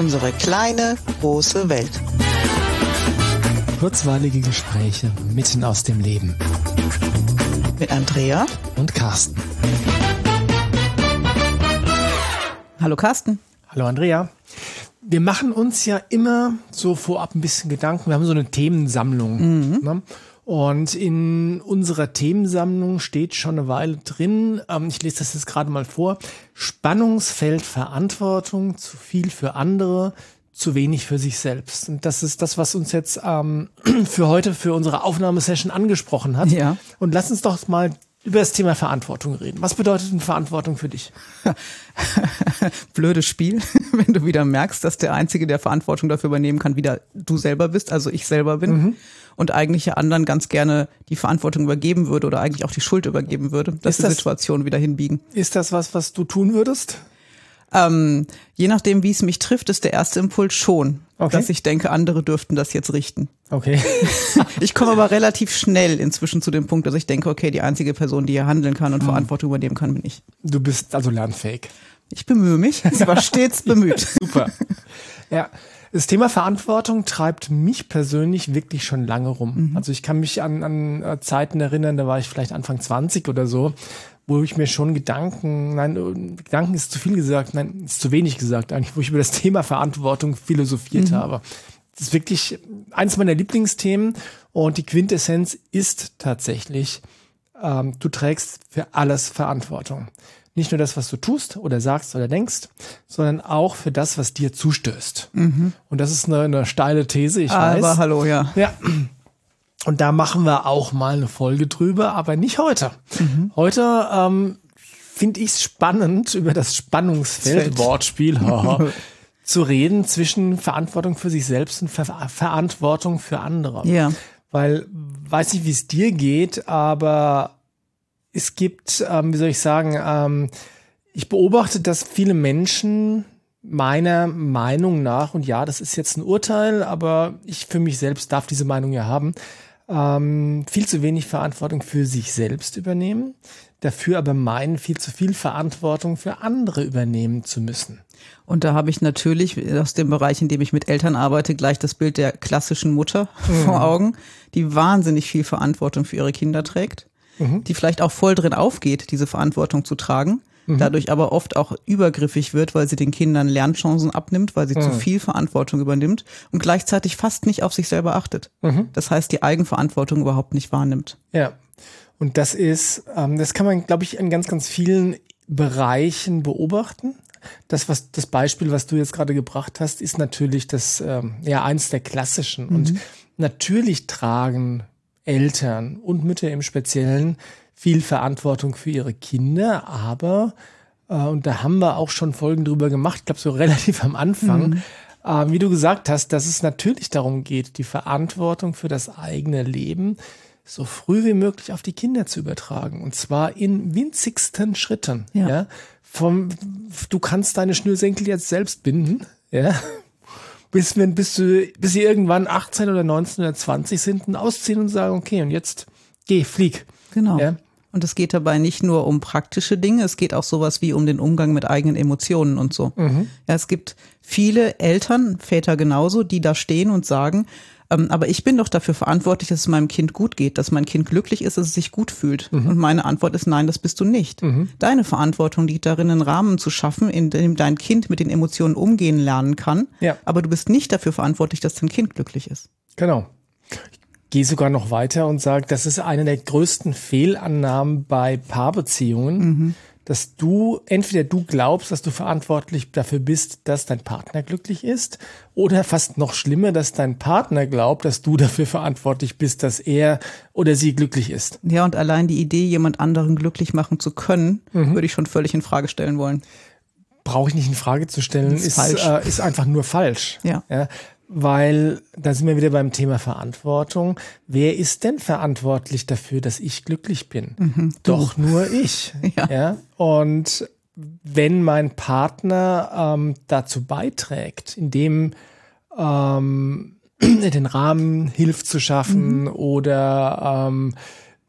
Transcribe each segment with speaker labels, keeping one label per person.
Speaker 1: Unsere kleine, große Welt.
Speaker 2: Kurzweilige Gespräche mitten aus dem Leben.
Speaker 1: Mit Andrea
Speaker 2: und Carsten.
Speaker 1: Hallo Carsten.
Speaker 2: Hallo Andrea. Wir machen uns ja immer so vorab ein bisschen Gedanken. Wir haben so eine Themensammlung. Mhm. Ne? Und in unserer Themensammlung steht schon eine Weile drin, ähm, ich lese das jetzt gerade mal vor, Spannungsfeld Verantwortung, zu viel für andere, zu wenig für sich selbst. Und das ist das, was uns jetzt ähm, für heute, für unsere Aufnahmesession angesprochen hat.
Speaker 1: Ja.
Speaker 2: Und lass uns doch mal über das Thema Verantwortung reden. Was bedeutet denn Verantwortung für dich?
Speaker 1: Blödes Spiel, wenn du wieder merkst, dass der Einzige, der Verantwortung dafür übernehmen kann, wieder du selber bist, also ich selber bin. Mhm. Und eigentlich ja anderen ganz gerne die Verantwortung übergeben würde oder eigentlich auch die Schuld übergeben würde, dass ist die das, Situation wieder hinbiegen.
Speaker 2: Ist das was, was du tun würdest?
Speaker 1: Ähm, je nachdem, wie es mich trifft, ist der erste Impuls schon, okay. dass ich denke, andere dürften das jetzt richten.
Speaker 2: Okay.
Speaker 1: ich komme aber relativ schnell inzwischen zu dem Punkt, dass ich denke, okay, die einzige Person, die hier handeln kann und hm. Verantwortung übernehmen kann, bin ich.
Speaker 2: Du bist also lernfähig.
Speaker 1: Ich bemühe mich, ich war stets bemüht.
Speaker 2: Super. Ja. Das Thema Verantwortung treibt mich persönlich wirklich schon lange rum. Mhm. Also ich kann mich an, an äh, Zeiten erinnern, da war ich vielleicht Anfang 20 oder so, wo ich mir schon Gedanken, nein, äh, Gedanken ist zu viel gesagt, nein, ist zu wenig gesagt eigentlich, wo ich über das Thema Verantwortung philosophiert mhm. habe. Das ist wirklich eines meiner Lieblingsthemen und die Quintessenz ist tatsächlich, ähm, du trägst für alles Verantwortung. Nicht nur das, was du tust oder sagst oder denkst, sondern auch für das, was dir zustößt. Mhm. Und das ist eine, eine steile These, ich
Speaker 1: aber
Speaker 2: weiß.
Speaker 1: Aber hallo, ja.
Speaker 2: Ja. Und da machen wir auch mal eine Folge drüber, aber nicht heute. Mhm. Heute ähm, finde ich es spannend, über das Spannungsfeld, Wortspiel, zu reden zwischen Verantwortung für sich selbst und Ver Verantwortung für andere.
Speaker 1: Ja.
Speaker 2: Weil, weiß nicht, wie es dir geht, aber es gibt, ähm, wie soll ich sagen, ähm, ich beobachte, dass viele Menschen meiner Meinung nach, und ja, das ist jetzt ein Urteil, aber ich für mich selbst darf diese Meinung ja haben, ähm, viel zu wenig Verantwortung für sich selbst übernehmen, dafür aber meinen, viel zu viel Verantwortung für andere übernehmen zu müssen.
Speaker 1: Und da habe ich natürlich aus dem Bereich, in dem ich mit Eltern arbeite, gleich das Bild der klassischen Mutter mhm. vor Augen, die wahnsinnig viel Verantwortung für ihre Kinder trägt, mhm. die vielleicht auch voll drin aufgeht, diese Verantwortung zu tragen, mhm. dadurch aber oft auch übergriffig wird, weil sie den Kindern Lernchancen abnimmt, weil sie mhm. zu viel Verantwortung übernimmt und gleichzeitig fast nicht auf sich selber achtet. Mhm. Das heißt, die Eigenverantwortung überhaupt nicht wahrnimmt.
Speaker 2: Ja. Und das ist, ähm, das kann man, glaube ich, in ganz, ganz vielen Bereichen beobachten. Das, was das Beispiel, was du jetzt gerade gebracht hast, ist natürlich das ähm, ja eins der klassischen. Mhm. Und natürlich tragen Eltern und Mütter im Speziellen viel Verantwortung für ihre Kinder, aber, äh, und da haben wir auch schon Folgen drüber gemacht, ich glaube so relativ am Anfang, mhm. äh, wie du gesagt hast, dass es natürlich darum geht, die Verantwortung für das eigene Leben so früh wie möglich auf die Kinder zu übertragen. Und zwar in winzigsten Schritten. Ja. ja? Vom, du kannst deine Schnürsenkel jetzt selbst binden, ja. Bis, wenn, bis, du, bis sie irgendwann 18 oder 19 oder 20 sind und ausziehen und sagen, okay, und jetzt geh, flieg.
Speaker 1: Genau. Ja? Und es geht dabei nicht nur um praktische Dinge, es geht auch sowas wie um den Umgang mit eigenen Emotionen und so. Mhm. Ja, es gibt viele Eltern, Väter genauso, die da stehen und sagen, aber ich bin doch dafür verantwortlich, dass es meinem Kind gut geht, dass mein Kind glücklich ist, dass es sich gut fühlt. Mhm. Und meine Antwort ist nein, das bist du nicht. Mhm. Deine Verantwortung liegt darin, einen Rahmen zu schaffen, in dem dein Kind mit den Emotionen umgehen lernen kann. Ja. Aber du bist nicht dafür verantwortlich, dass dein Kind glücklich ist.
Speaker 2: Genau. Ich gehe sogar noch weiter und sage, das ist eine der größten Fehlannahmen bei Paarbeziehungen, mhm. Dass du, entweder du glaubst, dass du verantwortlich dafür bist, dass dein Partner glücklich ist, oder fast noch schlimmer, dass dein Partner glaubt, dass du dafür verantwortlich bist, dass er oder sie glücklich ist.
Speaker 1: Ja, und allein die Idee, jemand anderen glücklich machen zu können, mhm. würde ich schon völlig in Frage stellen wollen
Speaker 2: brauche ich nicht in Frage zu stellen, ist, ist, äh, ist einfach nur falsch.
Speaker 1: Ja. ja
Speaker 2: weil da sind wir wieder beim Thema Verantwortung. Wer ist denn verantwortlich dafür, dass ich glücklich bin? Mhm, Doch nur ich. ja. ja. Und wenn mein Partner ähm, dazu beiträgt, indem ähm, den Rahmen hilft zu schaffen mhm. oder ähm,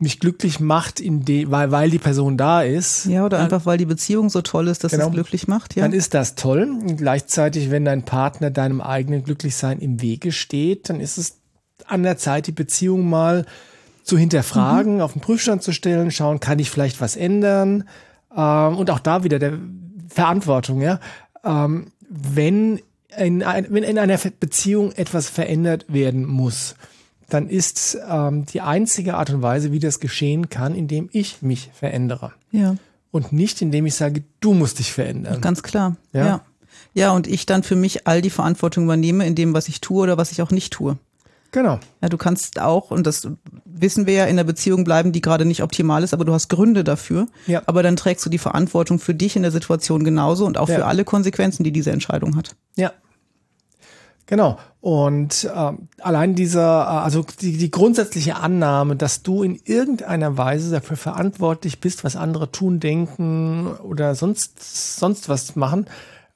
Speaker 2: mich glücklich macht, in de, weil, weil die Person da ist.
Speaker 1: Ja, oder einfach weil die Beziehung so toll ist, dass genau, es glücklich macht. Ja.
Speaker 2: Dann ist das toll. Und gleichzeitig, wenn dein Partner deinem eigenen Glücklichsein im Wege steht, dann ist es an der Zeit, die Beziehung mal zu hinterfragen, mhm. auf den Prüfstand zu stellen, schauen, kann ich vielleicht was ändern? Ähm, und auch da wieder der Verantwortung, ja. Ähm, wenn in, ein, wenn in einer Beziehung etwas verändert werden muss, dann ist ähm, die einzige Art und Weise, wie das geschehen kann, indem ich mich verändere.
Speaker 1: Ja.
Speaker 2: Und nicht, indem ich sage, du musst dich verändern.
Speaker 1: Ganz klar. Ja. ja. Ja, und ich dann für mich all die Verantwortung übernehme in dem, was ich tue oder was ich auch nicht tue.
Speaker 2: Genau.
Speaker 1: Ja, du kannst auch, und das wissen wir ja, in der Beziehung bleiben, die gerade nicht optimal ist, aber du hast Gründe dafür.
Speaker 2: Ja.
Speaker 1: Aber dann trägst du die Verantwortung für dich in der Situation genauso und auch ja. für alle Konsequenzen, die diese Entscheidung hat.
Speaker 2: Ja. Genau. Und äh, allein dieser, äh, also die, die grundsätzliche Annahme, dass du in irgendeiner Weise dafür verantwortlich bist, was andere tun, denken oder sonst, sonst was machen,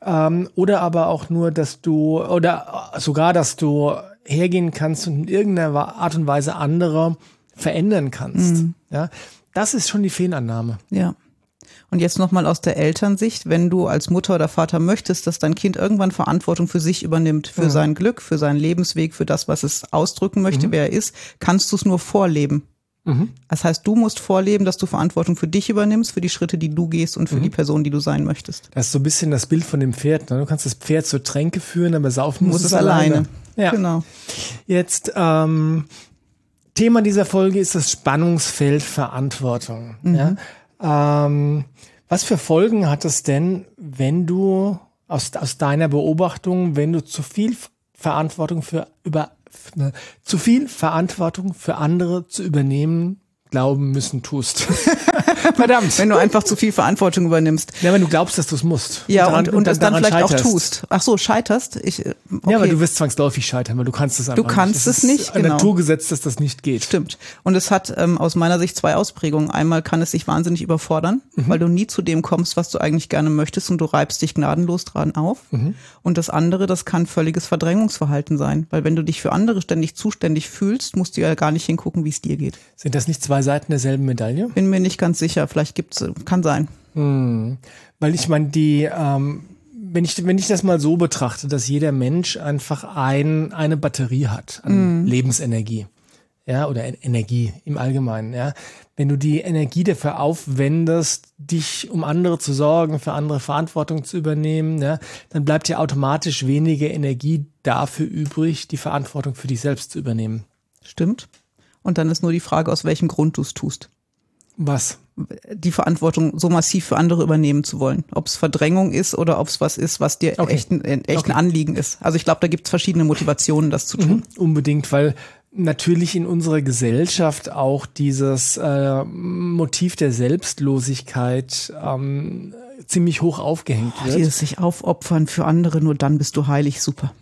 Speaker 2: ähm, oder aber auch nur, dass du, oder sogar, dass du hergehen kannst und in irgendeiner Art und Weise andere verändern kannst. Mhm. Ja, das ist schon die Fehlannahme.
Speaker 1: Ja. Und jetzt nochmal aus der Elternsicht, wenn du als Mutter oder Vater möchtest, dass dein Kind irgendwann Verantwortung für sich übernimmt, für mhm. sein Glück, für seinen Lebensweg, für das, was es ausdrücken möchte, mhm. wer er ist, kannst du es nur vorleben. Mhm. Das heißt, du musst vorleben, dass du Verantwortung für dich übernimmst, für die Schritte, die du gehst und für mhm. die Person, die du sein möchtest.
Speaker 2: Das ist so ein bisschen das Bild von dem Pferd. Ne? Du kannst das Pferd zur Tränke führen, aber saufen musst es alleine. alleine.
Speaker 1: Ja. Genau.
Speaker 2: Jetzt ähm, Thema dieser Folge ist das Spannungsfeld Verantwortung. Mhm. Ja? Ähm, was für Folgen hat es denn, wenn du aus, aus deiner Beobachtung, wenn du zu viel Verantwortung für über ne, zu viel Verantwortung für andere zu übernehmen glauben müssen tust.
Speaker 1: Verdammt. Wenn du einfach zu viel Verantwortung übernimmst.
Speaker 2: Ja, wenn du glaubst, dass du es musst.
Speaker 1: Ja, und, daran, und, und, und es dann vielleicht scheiterst. auch tust. Ach so, scheiterst? Ich, okay.
Speaker 2: Äh, ja, aber du wirst zwangsläufig scheitern, weil du kannst es einfach
Speaker 1: Du kannst
Speaker 2: nicht.
Speaker 1: es nicht,
Speaker 2: ein genau. Naturgesetz, dass das nicht geht.
Speaker 1: Stimmt. Und es hat ähm, aus meiner Sicht zwei Ausprägungen. Einmal kann es sich wahnsinnig überfordern, mhm. weil du nie zu dem kommst, was du eigentlich gerne möchtest und du reibst dich gnadenlos dran auf. Mhm. Und das andere, das kann völliges Verdrängungsverhalten sein, weil wenn du dich für andere ständig zuständig fühlst, musst du ja gar nicht hingucken, wie es dir geht.
Speaker 2: Sind das nicht zwei Seiten derselben Medaille?
Speaker 1: Bin mir nicht ganz sicher. Vielleicht gibt's, kann sein.
Speaker 2: Hm. Weil ich meine, die, ähm, wenn ich, wenn ich das mal so betrachte, dass jeder Mensch einfach ein, eine Batterie hat an mm. Lebensenergie. Ja, oder Energie im Allgemeinen, ja. Wenn du die Energie dafür aufwendest, dich um andere zu sorgen, für andere Verantwortung zu übernehmen, ja, dann bleibt ja automatisch weniger Energie dafür übrig, die Verantwortung für dich selbst zu übernehmen.
Speaker 1: Stimmt. Und dann ist nur die Frage, aus welchem Grund du es tust.
Speaker 2: Was?
Speaker 1: Die Verantwortung so massiv für andere übernehmen zu wollen. Ob es Verdrängung ist oder ob es was ist, was dir okay. echt, ein, echt okay. Anliegen ist. Also ich glaube, da gibt es verschiedene Motivationen, das zu tun.
Speaker 2: Mhm, unbedingt, weil natürlich in unserer Gesellschaft auch dieses äh, Motiv der Selbstlosigkeit ähm, ziemlich hoch aufgehängt wird.
Speaker 1: Dieses sich aufopfern für andere, nur dann bist du heilig, super.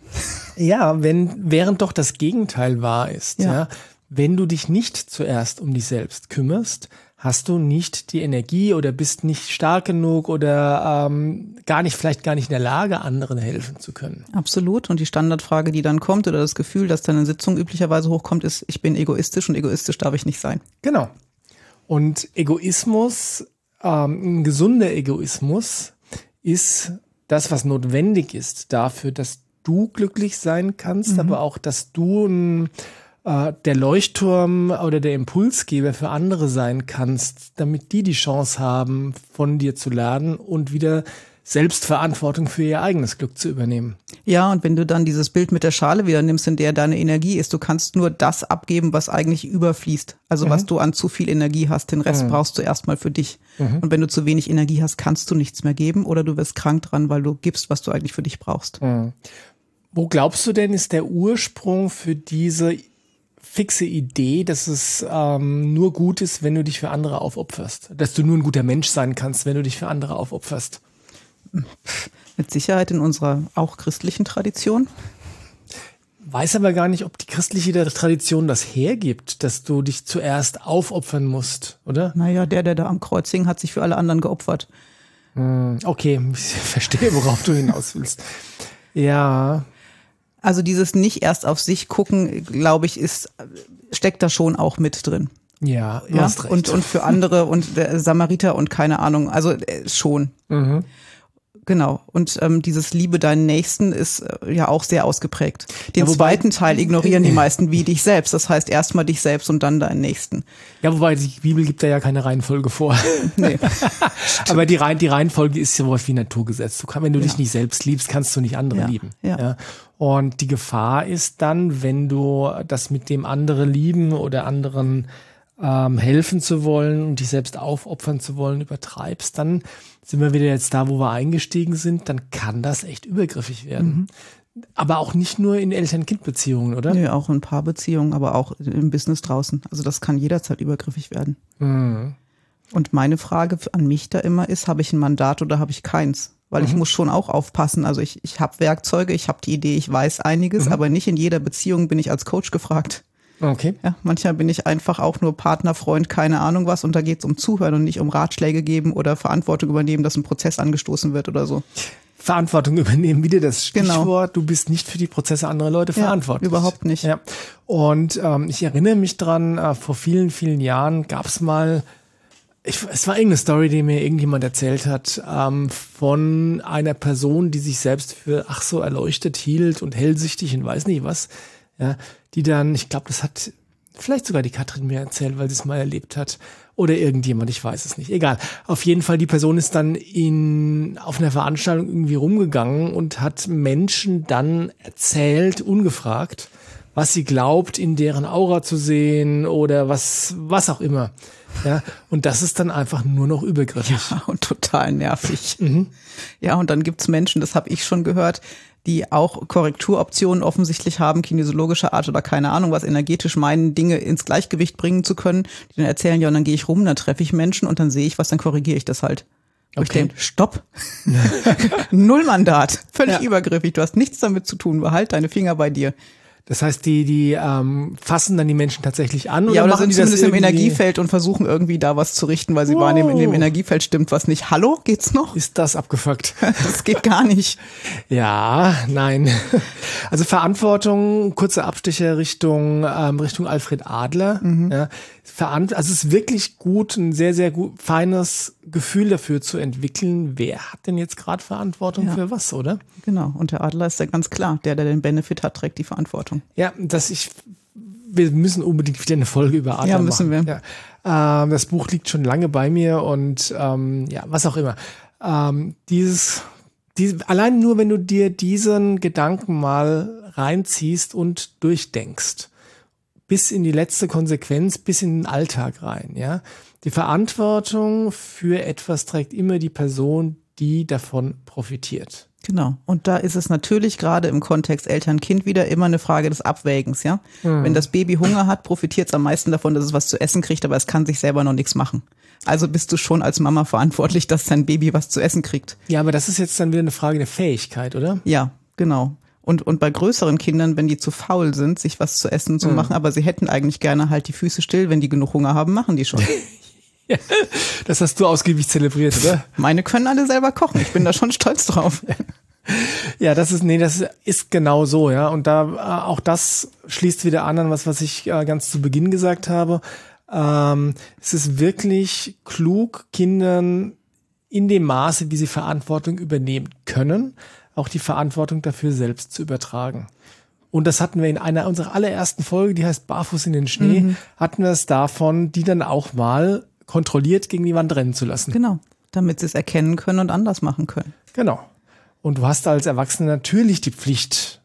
Speaker 2: Ja, wenn, während doch das Gegenteil wahr ist. Ja. ja wenn du dich nicht zuerst um dich selbst kümmerst, hast du nicht die Energie oder bist nicht stark genug oder ähm, gar nicht, vielleicht gar nicht in der Lage, anderen helfen zu können.
Speaker 1: Absolut. Und die Standardfrage, die dann kommt oder das Gefühl, das dann in Sitzung üblicherweise hochkommt, ist, ich bin egoistisch und egoistisch darf ich nicht sein.
Speaker 2: Genau. Und Egoismus, ähm, ein gesunder Egoismus ist das, was notwendig ist dafür, dass du glücklich sein kannst, mhm. aber auch, dass du ein äh, der Leuchtturm oder der Impulsgeber für andere sein kannst, damit die die Chance haben, von dir zu lernen und wieder Selbstverantwortung für ihr eigenes Glück zu übernehmen.
Speaker 1: Ja, und wenn du dann dieses Bild mit der Schale wieder nimmst, in der deine Energie ist, du kannst nur das abgeben, was eigentlich überfließt. Also mhm. was du an zu viel Energie hast, den Rest mhm. brauchst du erstmal für dich. Mhm. Und wenn du zu wenig Energie hast, kannst du nichts mehr geben oder du wirst krank dran, weil du gibst, was du eigentlich für dich brauchst.
Speaker 2: Mhm. Wo glaubst du denn, ist der Ursprung für diese fixe Idee, dass es ähm, nur gut ist, wenn du dich für andere aufopferst. Dass du nur ein guter Mensch sein kannst, wenn du dich für andere aufopferst.
Speaker 1: Mit Sicherheit in unserer auch christlichen Tradition.
Speaker 2: Weiß aber gar nicht, ob die christliche Tradition das hergibt, dass du dich zuerst aufopfern musst, oder?
Speaker 1: Naja, der, der da am Kreuz hing, hat sich für alle anderen geopfert.
Speaker 2: Hm, okay, ich verstehe, worauf du hinaus willst. Ja,
Speaker 1: also dieses nicht erst auf sich gucken, glaube ich, ist, steckt da schon auch mit drin.
Speaker 2: Ja,
Speaker 1: ja? Und, und für andere und Samariter und keine Ahnung. Also äh, schon. Mhm. Genau. Und ähm, dieses Liebe deinen Nächsten ist äh, ja auch sehr ausgeprägt. Den ja, wobei, zweiten Teil ignorieren die meisten wie dich selbst. Das heißt erstmal dich selbst und dann deinen Nächsten.
Speaker 2: Ja, wobei die Bibel gibt da ja keine Reihenfolge vor. Nee. Aber die, Reihen, die Reihenfolge ist ja was wie Naturgesetz. Du kann, wenn du ja. dich nicht selbst liebst, kannst du nicht andere ja. lieben. Ja. ja. Und die Gefahr ist dann, wenn du das mit dem andere lieben oder anderen ähm, helfen zu wollen und dich selbst aufopfern zu wollen, übertreibst, dann sind wir wieder jetzt da, wo wir eingestiegen sind, dann kann das echt übergriffig werden. Mhm. Aber auch nicht nur in Eltern-Kind-Beziehungen, oder?
Speaker 1: Nee, auch in Paarbeziehungen, aber auch im Business draußen. Also das kann jederzeit übergriffig werden. Mhm. Und meine Frage an mich da immer ist, habe ich ein Mandat oder habe ich keins? Weil mhm. ich muss schon auch aufpassen. Also ich, ich habe Werkzeuge, ich habe die Idee, ich weiß einiges, mhm. aber nicht in jeder Beziehung bin ich als Coach gefragt.
Speaker 2: Okay.
Speaker 1: Ja, manchmal bin ich einfach auch nur Partner, Freund, keine Ahnung was und da geht es um Zuhören und nicht um Ratschläge geben oder Verantwortung übernehmen, dass ein Prozess angestoßen wird oder so.
Speaker 2: Verantwortung übernehmen, wieder das genau. Stichwort. Genau. Du bist nicht für die Prozesse anderer Leute ja, verantwortlich.
Speaker 1: Überhaupt nicht.
Speaker 2: Ja. Und ähm, ich erinnere mich dran, äh, vor vielen, vielen Jahren gab es mal, ich, es war irgendeine Story, die mir irgendjemand erzählt hat, ähm, von einer Person, die sich selbst für ach so erleuchtet hielt und hellsichtig und weiß nicht was ja, die dann, ich glaube, das hat vielleicht sogar die Katrin mir erzählt, weil sie es mal erlebt hat. Oder irgendjemand, ich weiß es nicht. Egal. Auf jeden Fall, die Person ist dann in, auf einer Veranstaltung irgendwie rumgegangen und hat Menschen dann erzählt, ungefragt, was sie glaubt, in deren Aura zu sehen oder was, was auch immer. Ja, und das ist dann einfach nur noch übergriffig.
Speaker 1: Ja, und total nervig. Mhm. Ja, und dann gibt's Menschen, das habe ich schon gehört, die auch Korrekturoptionen offensichtlich haben, kinesiologischer Art oder keine Ahnung, was energetisch meinen, Dinge ins Gleichgewicht bringen zu können, die dann erzählen, ja, und dann gehe ich rum, dann treffe ich Menschen und dann sehe ich was, dann korrigiere ich das halt. Okay. Ich denke, stopp. Null Mandat. Völlig ja. übergriffig. Du hast nichts damit zu tun. Behalt deine Finger bei dir.
Speaker 2: Das heißt, die, die ähm, fassen dann die Menschen tatsächlich an oder,
Speaker 1: ja,
Speaker 2: oder machen
Speaker 1: sind die zumindest das im Energiefeld und versuchen irgendwie da was zu richten, weil sie wow. wahrnehmen, in dem Energiefeld stimmt was nicht. Hallo, geht's noch?
Speaker 2: Ist das abgefuckt?
Speaker 1: das geht gar nicht.
Speaker 2: Ja, nein. Also Verantwortung, kurze Abstecher Richtung ähm, Richtung Alfred Adler. Mhm. Ja, also es ist wirklich gut, ein sehr, sehr gut, feines Gefühl dafür zu entwickeln, wer hat denn jetzt gerade Verantwortung ja. für was, oder?
Speaker 1: Genau, und der Adler ist ja ganz klar, der, der den Benefit hat, trägt die Verantwortung.
Speaker 2: Ja, dass ich, wir müssen unbedingt wieder eine Folge über Adler
Speaker 1: ja, müssen
Speaker 2: machen.
Speaker 1: wir.
Speaker 2: Ja. Ähm, das Buch liegt schon lange bei mir und ähm, ja, was auch immer. Ähm, dieses, diese, allein nur, wenn du dir diesen Gedanken mal reinziehst und durchdenkst, bis in die letzte Konsequenz, bis in den Alltag rein, ja. Die Verantwortung für etwas trägt immer die Person, die davon profitiert.
Speaker 1: Genau. Und da ist es natürlich gerade im Kontext Eltern-Kind wieder immer eine Frage des Abwägens, ja. Mhm. Wenn das Baby Hunger hat, profitiert es am meisten davon, dass es was zu essen kriegt, aber es kann sich selber noch nichts machen. Also bist du schon als Mama verantwortlich, dass dein Baby was zu essen kriegt.
Speaker 2: Ja, aber das ist jetzt dann wieder eine Frage der Fähigkeit, oder?
Speaker 1: Ja, genau. Und, und bei größeren Kindern, wenn die zu faul sind, sich was zu essen zu mhm. machen, aber sie hätten eigentlich gerne halt die Füße still, wenn die genug Hunger haben, machen die schon.
Speaker 2: ja, das hast du ausgiebig zelebriert, oder?
Speaker 1: Meine können alle selber kochen. Ich bin da schon stolz drauf.
Speaker 2: Ja, das ist, nee, das ist genau so, ja. Und da, äh, auch das schließt wieder an an was, was ich äh, ganz zu Beginn gesagt habe. Ähm, es ist wirklich klug, Kindern in dem Maße, wie sie Verantwortung übernehmen können, auch die Verantwortung dafür selbst zu übertragen. Und das hatten wir in einer unserer allerersten Folge, die heißt Barfuß in den Schnee, mhm. hatten wir es davon, die dann auch mal kontrolliert gegen die Wand rennen zu lassen.
Speaker 1: Genau, damit sie es erkennen können und anders machen können.
Speaker 2: Genau. Und du hast als Erwachsener natürlich die Pflicht,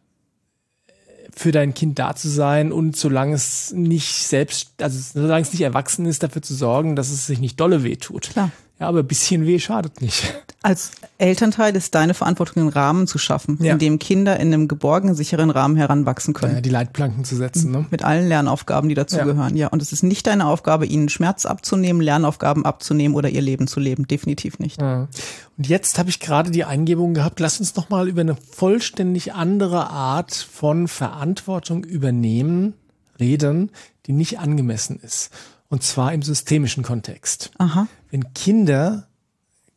Speaker 2: für dein Kind da zu sein und solange es nicht selbst, also solange es nicht erwachsen ist, dafür zu sorgen, dass es sich nicht dolle wehtut.
Speaker 1: Klar.
Speaker 2: Ja, aber ein bisschen weh schadet nicht.
Speaker 1: Als Elternteil ist deine Verantwortung, einen Rahmen zu schaffen, ja. in dem Kinder in einem geborgenen, sicheren Rahmen heranwachsen können. Ja,
Speaker 2: die Leitplanken zu setzen. Ne?
Speaker 1: Mit allen Lernaufgaben, die dazugehören. Ja. ja, und es ist nicht deine Aufgabe, ihnen Schmerz abzunehmen, Lernaufgaben abzunehmen oder ihr Leben zu leben. Definitiv nicht.
Speaker 2: Ja. Und jetzt habe ich gerade die Eingebung gehabt, lass uns noch mal über eine vollständig andere Art von Verantwortung übernehmen, reden, die nicht angemessen ist. Und zwar im systemischen Kontext.
Speaker 1: Aha.
Speaker 2: Wenn Kinder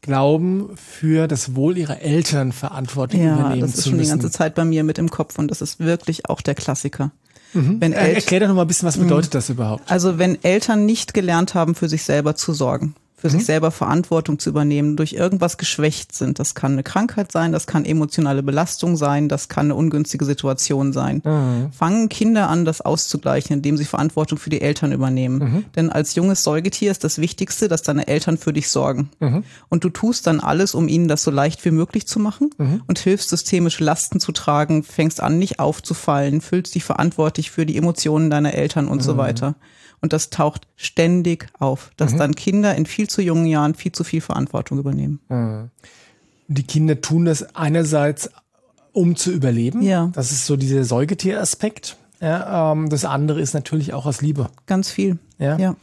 Speaker 2: glauben, für das Wohl ihrer Eltern Verantwortung ja, übernehmen zu müssen.
Speaker 1: Das ist schon die ganze Zeit bei mir mit im Kopf und das ist wirklich auch der Klassiker.
Speaker 2: Mhm. Wenn äh, Erklär doch noch mal ein bisschen, was bedeutet das überhaupt?
Speaker 1: Also wenn Eltern nicht gelernt haben, für sich selber zu sorgen, für mhm. sich selber Verantwortung zu übernehmen, durch irgendwas geschwächt sind. Das kann eine Krankheit sein, das kann emotionale Belastung sein, das kann eine ungünstige Situation sein. Mhm. Fangen Kinder an, das auszugleichen, indem sie Verantwortung für die Eltern übernehmen. Mhm. Denn als junges Säugetier ist das Wichtigste, dass deine Eltern für dich sorgen. Mhm. Und du tust dann alles, um ihnen das so leicht wie möglich zu machen mhm. und hilfst systemische Lasten zu tragen, fängst an, nicht aufzufallen, fühlst dich verantwortlich für die Emotionen deiner Eltern und so mhm. weiter. Und das taucht ständig auf, dass mhm. dann Kinder in viel zu jungen Jahren viel zu viel Verantwortung übernehmen.
Speaker 2: Mhm. Die Kinder tun das einerseits, um zu überleben. Ja. Das ist so dieser Säugetieraspekt. Ja, ähm, das andere ist natürlich auch aus Liebe.
Speaker 1: Ganz viel.
Speaker 2: Ja. ja.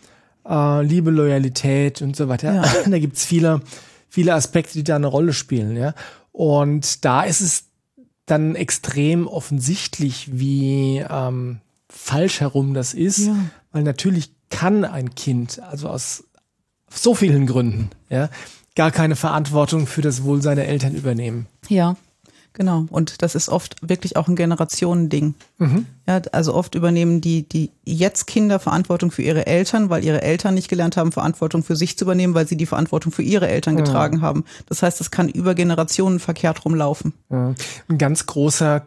Speaker 2: Äh, Liebe, Loyalität und so weiter. Ja. Da gibt's viele, viele Aspekte, die da eine Rolle spielen. Ja. Und da ist es dann extrem offensichtlich, wie ähm, falsch herum das ist, ja. Weil natürlich kann ein Kind, also aus so vielen Gründen, ja, gar keine Verantwortung für das Wohl seiner Eltern übernehmen.
Speaker 1: Ja, genau. Und das ist oft wirklich auch ein Generationending. Mhm. Ja, also oft übernehmen die, die jetzt Kinder Verantwortung für ihre Eltern, weil ihre Eltern nicht gelernt haben, Verantwortung für sich zu übernehmen, weil sie die Verantwortung für ihre Eltern mhm. getragen haben. Das heißt, es kann über Generationen verkehrt rumlaufen.
Speaker 2: Mhm. Ein ganz großer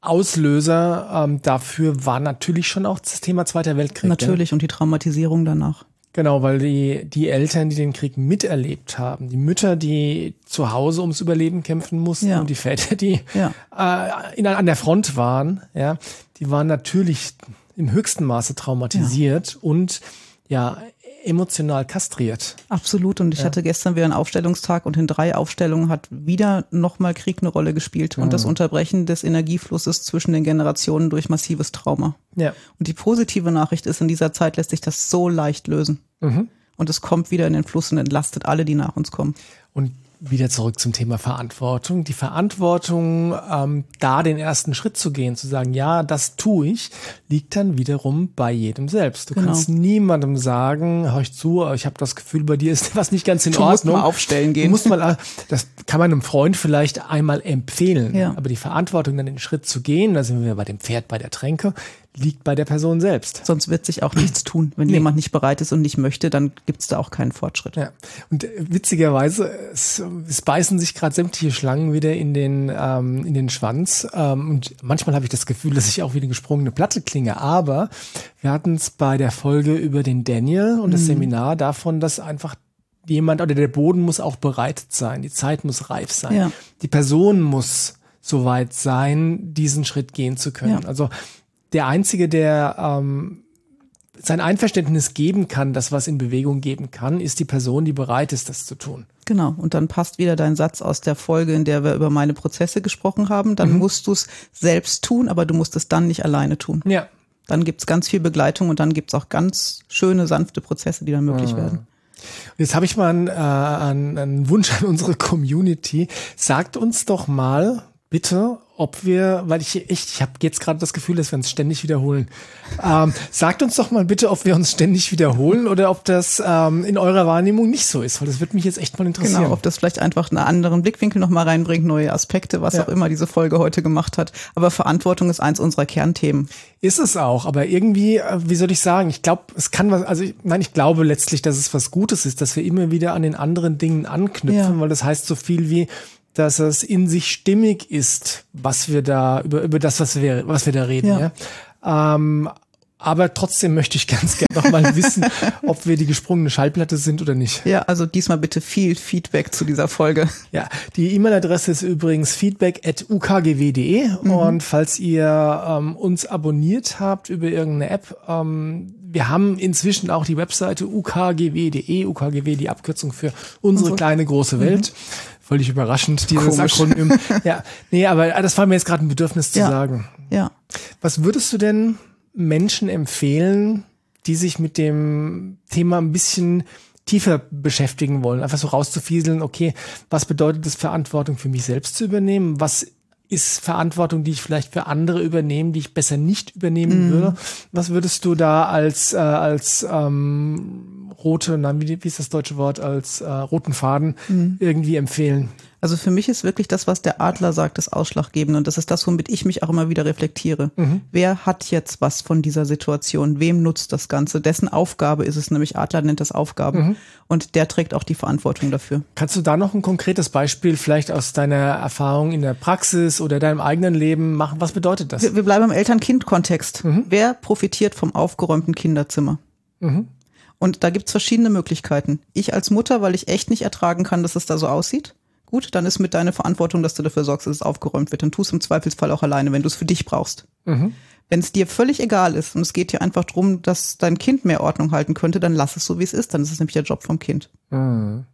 Speaker 2: Auslöser ähm, dafür war natürlich schon auch das Thema Zweiter Weltkrieg.
Speaker 1: Natürlich
Speaker 2: ja?
Speaker 1: und die Traumatisierung danach.
Speaker 2: Genau, weil die, die Eltern, die den Krieg miterlebt haben, die Mütter, die zu Hause ums Überleben kämpfen mussten ja. und die Väter, die ja. äh, in, an der Front waren, ja, die waren natürlich im höchsten Maße traumatisiert und ja, emotional kastriert.
Speaker 1: Absolut. Und ich ja. hatte gestern wieder einen Aufstellungstag und in drei Aufstellungen hat wieder nochmal Krieg eine Rolle gespielt mhm. und das Unterbrechen des Energieflusses zwischen den Generationen durch massives Trauma. Ja. Und die positive Nachricht ist, in dieser Zeit lässt sich das so leicht lösen. Mhm. Und es kommt wieder in den Fluss und entlastet alle, die nach uns kommen.
Speaker 2: Und wieder zurück zum Thema Verantwortung. Die Verantwortung, ähm, da den ersten Schritt zu gehen, zu sagen, ja, das tue ich, liegt dann wiederum bei jedem selbst. Du genau. kannst niemandem sagen, hör ich zu, ich habe das Gefühl, bei dir ist was nicht ganz in
Speaker 1: du
Speaker 2: Ordnung.
Speaker 1: Musst mal aufstellen gehen. Du
Speaker 2: musst mal, das kann man einem Freund vielleicht einmal empfehlen. Ja. Aber die Verantwortung, dann den Schritt zu gehen, da sind wir bei dem Pferd bei der Tränke, liegt bei der Person selbst.
Speaker 1: Sonst wird sich auch nichts tun. Wenn nee. jemand nicht bereit ist und nicht möchte, dann gibt es da auch keinen Fortschritt.
Speaker 2: Ja. Und äh, witzigerweise, es, es beißen sich gerade sämtliche Schlangen wieder in den, ähm, in den Schwanz. Ähm, und manchmal habe ich das Gefühl, dass ich auch wie eine gesprungene Platte klinge. Aber wir hatten es bei der Folge über den Daniel und das mhm. Seminar davon, dass einfach jemand oder der Boden muss auch bereitet sein. Die Zeit muss reif sein. Ja. Die Person muss soweit sein, diesen Schritt gehen zu können. Ja. Also der Einzige, der ähm, sein Einverständnis geben kann, das was in Bewegung geben kann, ist die Person, die bereit ist, das zu tun.
Speaker 1: Genau. Und dann passt wieder dein Satz aus der Folge, in der wir über meine Prozesse gesprochen haben. Dann mhm. musst du es selbst tun, aber du musst es dann nicht alleine tun. Ja. Dann gibt's ganz viel Begleitung und dann gibt's auch ganz schöne, sanfte Prozesse, die dann möglich mhm. werden.
Speaker 2: Jetzt habe ich mal einen, äh, einen, einen Wunsch an unsere Community. Sagt uns doch mal bitte, ob wir, weil ich echt, ich habe jetzt gerade das Gefühl, dass wir uns ständig wiederholen. Ähm, sagt uns doch mal bitte, ob wir uns ständig wiederholen oder ob das ähm, in eurer Wahrnehmung nicht so ist, weil das wird mich jetzt echt mal interessieren. Genau,
Speaker 1: ob das vielleicht einfach einen anderen Blickwinkel nochmal reinbringt, neue Aspekte, was ja. auch immer diese Folge heute gemacht hat. Aber Verantwortung ist eins unserer Kernthemen.
Speaker 2: Ist es auch, aber irgendwie, äh, wie soll ich sagen, ich glaube, es kann was, also ich, nein, ich glaube letztlich, dass es was Gutes ist, dass wir immer wieder an den anderen Dingen anknüpfen, ja. weil das heißt so viel wie, dass es in sich stimmig ist, was wir da, über, über das, was wir, was wir da reden. Ja. ja? Ähm, aber trotzdem möchte ich ganz gerne noch mal wissen, ob wir die gesprungene Schallplatte sind oder nicht.
Speaker 1: Ja, also diesmal bitte viel Feedback zu dieser Folge.
Speaker 2: Ja, die E-Mail-Adresse ist übrigens feedback at ukgw.de mhm. und falls ihr ähm, uns abonniert habt über irgendeine App, ähm, wir haben inzwischen auch die Webseite ukgw.de, ukgw die Abkürzung für unsere kleine große Welt. Mhm völlig überraschend, dieses Komisch. Akronym. ja, nee, aber das war mir jetzt gerade ein Bedürfnis zu ja. sagen. Ja. Was würdest du denn Menschen empfehlen, die sich mit dem Thema ein bisschen tiefer beschäftigen wollen? Einfach so rauszufieseln, okay, was bedeutet es, Verantwortung für mich selbst zu übernehmen? Was ist Verantwortung, die ich vielleicht für andere übernehme, die ich besser nicht übernehmen mm. würde? Was würdest du da als, äh, als ähm, rote, nein, wie, wie ist das deutsche Wort, als äh, roten Faden mhm. irgendwie empfehlen?
Speaker 1: Also für mich ist wirklich das, was der Adler sagt, das Ausschlaggebende. Und das ist das, womit ich mich auch immer wieder reflektiere. Mhm. Wer hat jetzt was von dieser Situation? Wem nutzt das Ganze? Dessen Aufgabe ist es nämlich, Adler nennt das Aufgaben. Mhm. Und der trägt auch die Verantwortung dafür.
Speaker 2: Kannst du da noch ein konkretes Beispiel vielleicht aus deiner Erfahrung in der Praxis oder deinem eigenen Leben machen? Was bedeutet das?
Speaker 1: Wir, wir bleiben im Eltern-Kind-Kontext. Mhm. Wer profitiert vom aufgeräumten Kinderzimmer? Mhm. Und da gibt's verschiedene Möglichkeiten. Ich als Mutter, weil ich echt nicht ertragen kann, dass es da so aussieht. Gut, dann ist mit deiner Verantwortung, dass du dafür sorgst, dass es aufgeräumt wird. Dann tust du im Zweifelsfall auch alleine, wenn du es für dich brauchst. Mhm. Wenn es dir völlig egal ist und es geht dir einfach darum, dass dein Kind mehr Ordnung halten könnte, dann lass es so, wie es ist. Dann ist es nämlich der Job vom Kind. Mhm.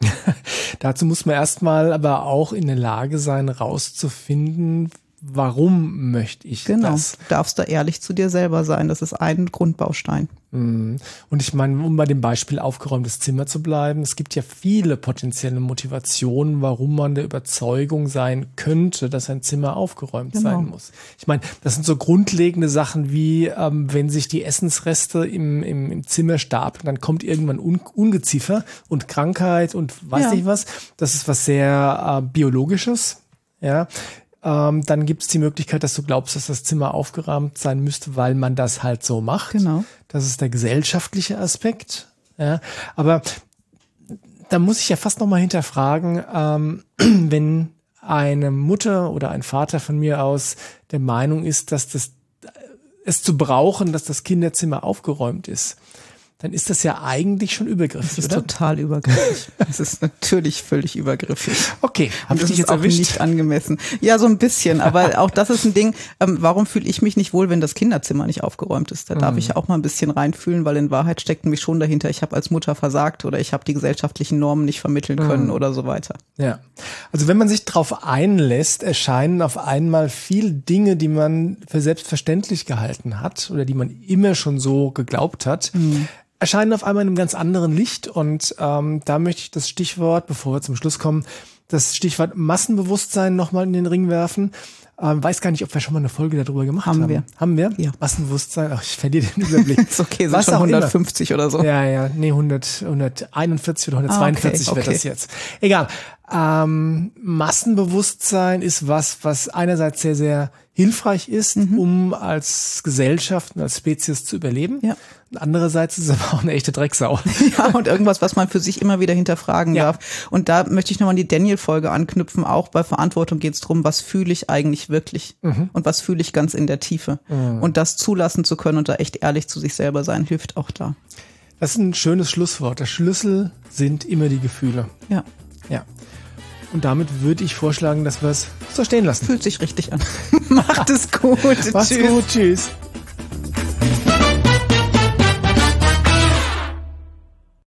Speaker 2: Dazu muss man erstmal aber auch in der Lage sein, rauszufinden, warum möchte ich
Speaker 1: genau.
Speaker 2: das?
Speaker 1: Genau, darfst da ehrlich zu dir selber sein. Das ist ein Grundbaustein.
Speaker 2: Mhm. Und ich meine, um bei dem Beispiel aufgeräumtes Zimmer zu bleiben, es gibt ja viele potenzielle Motivationen, warum man der Überzeugung sein könnte, dass ein Zimmer aufgeräumt genau. sein muss. Ich meine, das sind so grundlegende Sachen wie, ähm, wenn sich die Essensreste im, im, im Zimmer stapeln, dann kommt irgendwann Un Ungeziefer und Krankheit und weiß ja. nicht was. Das ist was sehr äh, biologisches. Ja, ähm, dann gibt es die Möglichkeit, dass du glaubst, dass das Zimmer aufgeräumt sein müsste, weil man das halt so macht.
Speaker 1: Genau.
Speaker 2: Das ist der gesellschaftliche Aspekt. Ja. Aber da muss ich ja fast noch mal hinterfragen, ähm, wenn eine Mutter oder ein Vater von mir aus der Meinung ist, dass das es zu brauchen, dass das Kinderzimmer aufgeräumt ist dann ist das ja eigentlich schon übergriffig. Das
Speaker 1: ist
Speaker 2: oder?
Speaker 1: total übergriffig. Das ist natürlich völlig übergriffig.
Speaker 2: Okay, habe ich dich jetzt auch erwischt?
Speaker 1: nicht angemessen. Ja, so ein bisschen, aber auch das ist ein Ding. Ähm, warum fühle ich mich nicht wohl, wenn das Kinderzimmer nicht aufgeräumt ist? Da darf mhm. ich ja auch mal ein bisschen reinfühlen, weil in Wahrheit steckt mich schon dahinter, ich habe als Mutter versagt oder ich habe die gesellschaftlichen Normen nicht vermitteln können mhm. oder so weiter.
Speaker 2: Ja, also wenn man sich darauf einlässt, erscheinen auf einmal viele Dinge, die man für selbstverständlich gehalten hat oder die man immer schon so geglaubt hat. Mhm erscheinen auf einmal in einem ganz anderen Licht. Und ähm, da möchte ich das Stichwort, bevor wir zum Schluss kommen, das Stichwort Massenbewusstsein nochmal in den Ring werfen. Ähm, weiß gar nicht, ob wir schon mal eine Folge darüber gemacht haben.
Speaker 1: Haben wir.
Speaker 2: Haben wir?
Speaker 1: Ja.
Speaker 2: Massenbewusstsein, ach, ich verliere den Überblick.
Speaker 1: ist okay, sind Was schon 150 immer. oder so.
Speaker 2: Ja, ja, nee, 100, 141 oder 142 ah, okay, wird okay. das jetzt. Egal. Ähm, Massenbewusstsein ist was, was einerseits sehr, sehr hilfreich ist, mhm. um als Gesellschaft und als Spezies zu überleben. Ja. Und andererseits ist es aber auch eine echte Drecksau.
Speaker 1: Ja, und irgendwas, was man für sich immer wieder hinterfragen ja. darf. Und da möchte ich nochmal an die Daniel-Folge anknüpfen. Auch bei Verantwortung geht es darum, was fühle ich eigentlich wirklich mhm. und was fühle ich ganz in der Tiefe. Mhm. Und das zulassen zu können und da echt ehrlich zu sich selber sein, hilft auch da.
Speaker 2: Das ist ein schönes Schlusswort. Der Schlüssel sind immer die Gefühle.
Speaker 1: Ja.
Speaker 2: Ja. Und damit würde ich vorschlagen, dass wir es so stehen lassen.
Speaker 1: Fühlt sich richtig an. Macht es gut.
Speaker 2: Macht's gut. Tschüss.